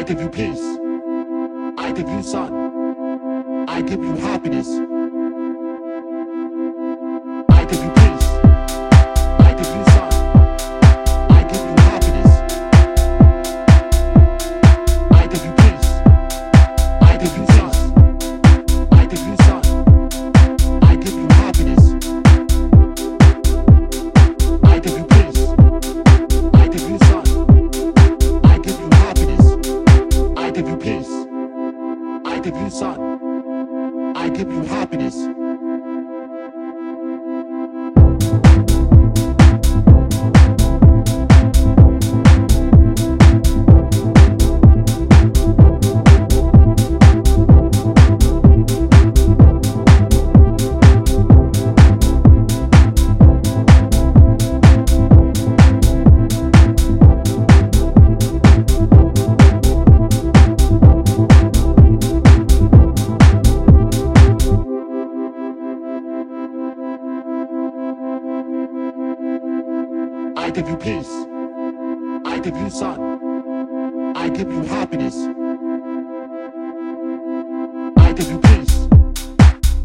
I give you peace. I give you sun. I give you happiness. I give you peace. I give you sun. I give you happiness. I give you peace.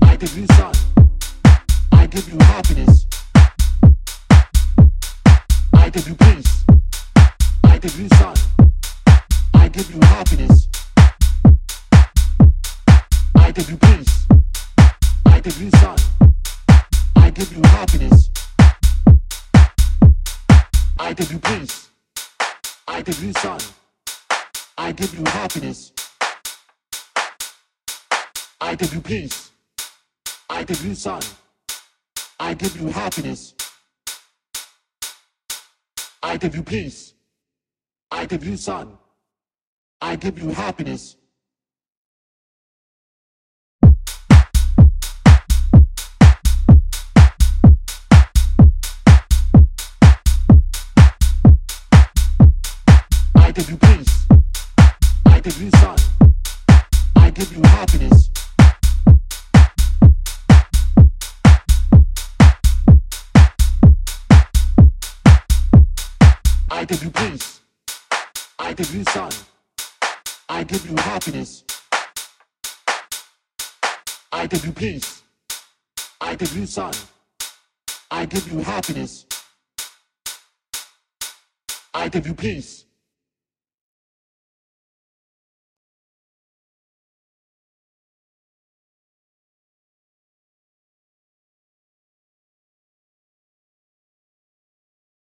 I give you sun. I give you happiness. I give you peace. I give you sun. I give you happiness. I give you peace. I give you sun. I give you happiness. I give you peace. I give you sun. I give you happiness. I give you peace. I give you sun. I give you happiness. I give you peace. I give you sun. I give you happiness. Give you sun. I give you happiness. I give you peace. I give you sun. I give you happiness. I give you peace. I give you sun. I give you happiness. I give you peace.